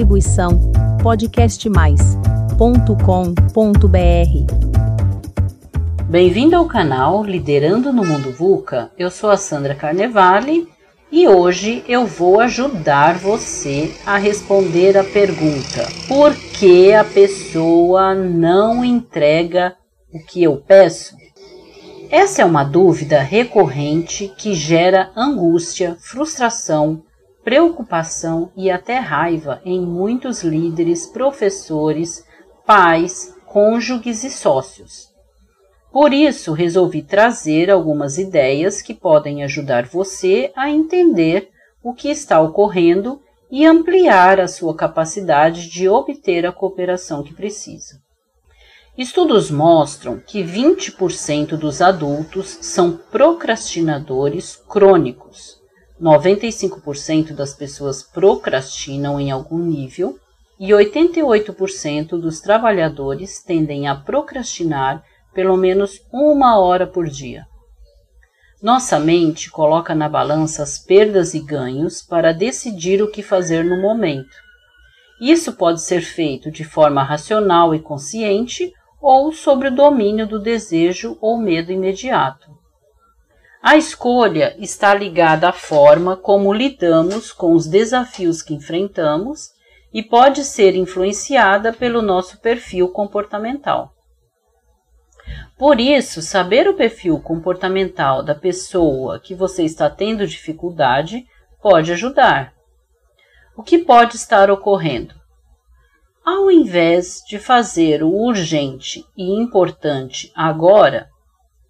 Distribuição podcastmais.com.br. Bem-vindo ao canal Liderando no Mundo VUCA. Eu sou a Sandra Carnevale e hoje eu vou ajudar você a responder a pergunta: por que a pessoa não entrega o que eu peço? Essa é uma dúvida recorrente que gera angústia, frustração, preocupação e até raiva em muitos líderes, professores, pais, cônjuges e sócios. Por isso, resolvi trazer algumas ideias que podem ajudar você a entender o que está ocorrendo e ampliar a sua capacidade de obter a cooperação que precisa. Estudos mostram que 20% dos adultos são procrastinadores crônicos. 95% das pessoas procrastinam em algum nível e 88% dos trabalhadores tendem a procrastinar pelo menos uma hora por dia. Nossa mente coloca na balança as perdas e ganhos para decidir o que fazer no momento. Isso pode ser feito de forma racional e consciente ou sobre o domínio do desejo ou medo imediato. A escolha está ligada à forma como lidamos com os desafios que enfrentamos e pode ser influenciada pelo nosso perfil comportamental. Por isso, saber o perfil comportamental da pessoa que você está tendo dificuldade pode ajudar. O que pode estar ocorrendo? Ao invés de fazer o urgente e importante agora,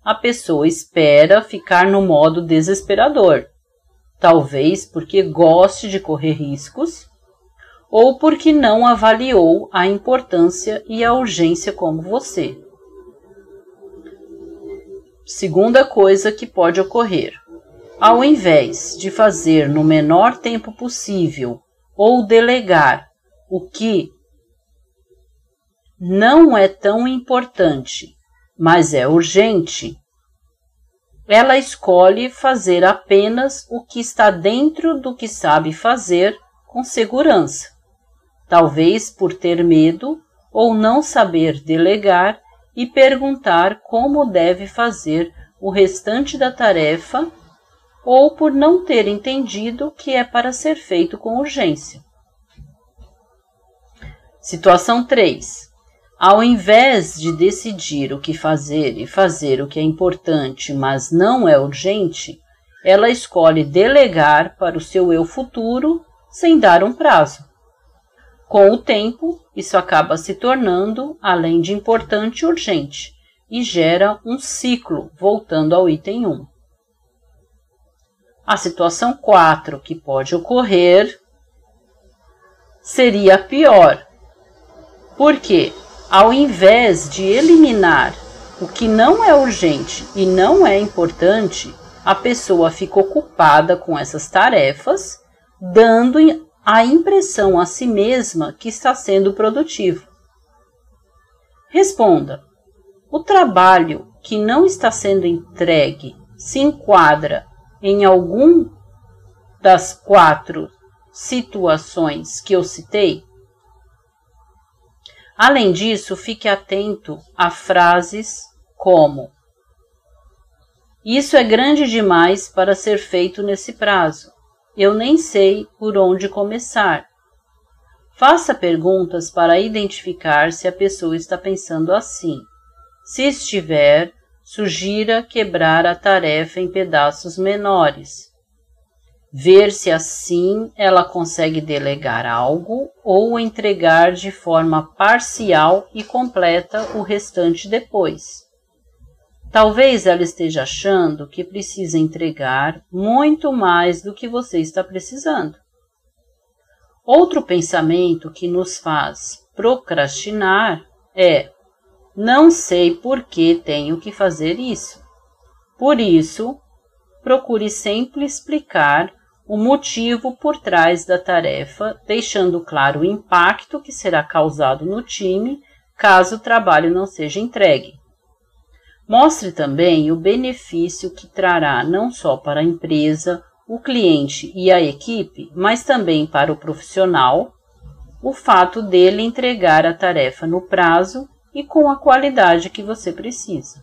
a pessoa espera ficar no modo desesperador, talvez porque goste de correr riscos ou porque não avaliou a importância e a urgência como você. Segunda coisa que pode ocorrer: ao invés de fazer no menor tempo possível ou delegar o que não é tão importante, mas é urgente, ela escolhe fazer apenas o que está dentro do que sabe fazer com segurança, talvez por ter medo ou não saber delegar e perguntar como deve fazer o restante da tarefa ou por não ter entendido que é para ser feito com urgência. Situação 3. Ao invés de decidir o que fazer e fazer o que é importante, mas não é urgente, ela escolhe delegar para o seu eu futuro sem dar um prazo. Com o tempo, isso acaba se tornando, além de importante, urgente e gera um ciclo, voltando ao item 1. A situação 4 que pode ocorrer seria pior. Por quê? Ao invés de eliminar o que não é urgente e não é importante, a pessoa fica ocupada com essas tarefas, dando a impressão a si mesma que está sendo produtivo. Responda: o trabalho que não está sendo entregue se enquadra em algum das quatro situações que eu citei? Além disso, fique atento a frases como: Isso é grande demais para ser feito nesse prazo. Eu nem sei por onde começar. Faça perguntas para identificar se a pessoa está pensando assim. Se estiver, sugira quebrar a tarefa em pedaços menores. Ver se assim ela consegue delegar algo ou entregar de forma parcial e completa o restante depois. Talvez ela esteja achando que precisa entregar muito mais do que você está precisando. Outro pensamento que nos faz procrastinar é: não sei por que tenho que fazer isso. Por isso, procure sempre explicar o motivo por trás da tarefa, deixando claro o impacto que será causado no time caso o trabalho não seja entregue. Mostre também o benefício que trará não só para a empresa, o cliente e a equipe, mas também para o profissional, o fato dele entregar a tarefa no prazo e com a qualidade que você precisa.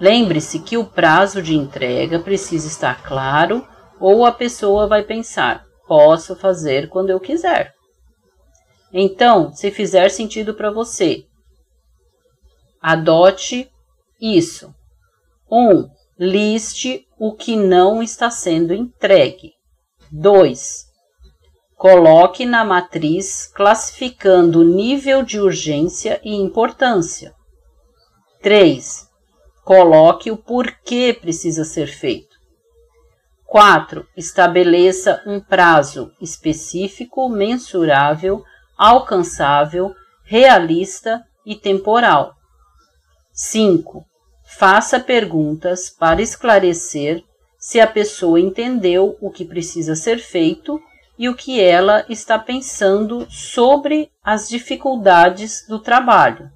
Lembre-se que o prazo de entrega precisa estar claro ou a pessoa vai pensar: posso fazer quando eu quiser. Então, se fizer sentido para você, adote isso. 1. Um, liste o que não está sendo entregue. 2. Coloque na matriz classificando o nível de urgência e importância. 3. Coloque o porquê precisa ser feito. 4. Estabeleça um prazo específico, mensurável, alcançável, realista e temporal. 5. Faça perguntas para esclarecer se a pessoa entendeu o que precisa ser feito e o que ela está pensando sobre as dificuldades do trabalho.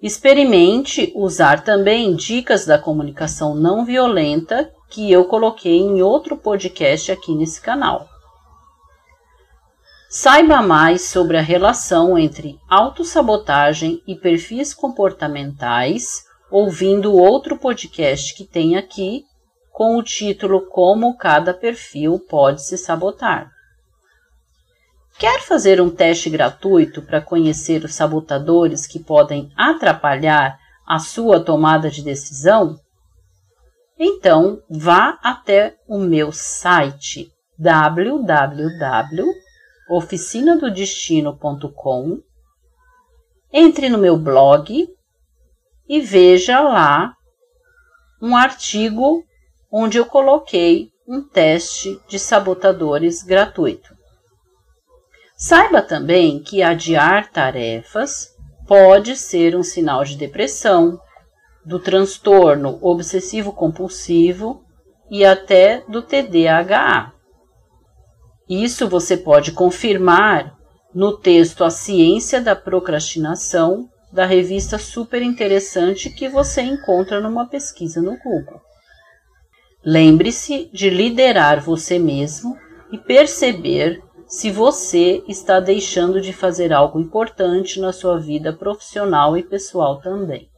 Experimente usar também dicas da comunicação não violenta que eu coloquei em outro podcast aqui nesse canal. Saiba mais sobre a relação entre autossabotagem e perfis comportamentais ouvindo outro podcast que tem aqui com o título Como cada perfil pode se sabotar. Quer fazer um teste gratuito para conhecer os sabotadores que podem atrapalhar a sua tomada de decisão? Então, vá até o meu site www.oficinadodestino.com, entre no meu blog e veja lá um artigo onde eu coloquei um teste de sabotadores gratuito. Saiba também que adiar tarefas pode ser um sinal de depressão, do transtorno obsessivo compulsivo e até do TDAH. Isso você pode confirmar no texto A Ciência da Procrastinação da revista super interessante que você encontra numa pesquisa no Google. Lembre-se de liderar você mesmo e perceber se você está deixando de fazer algo importante na sua vida profissional e pessoal também.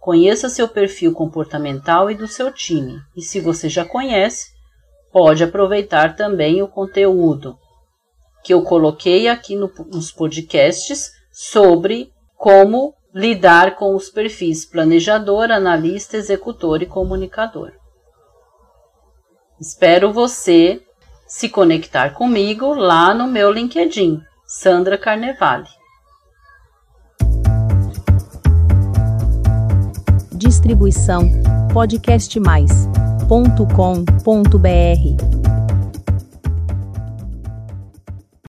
Conheça seu perfil comportamental e do seu time, e se você já conhece, pode aproveitar também o conteúdo que eu coloquei aqui no, nos podcasts sobre como lidar com os perfis planejador, analista, executor e comunicador. Espero você se conectar comigo lá no meu LinkedIn, Sandra Carnevale. Distribuição podcastmais.com.br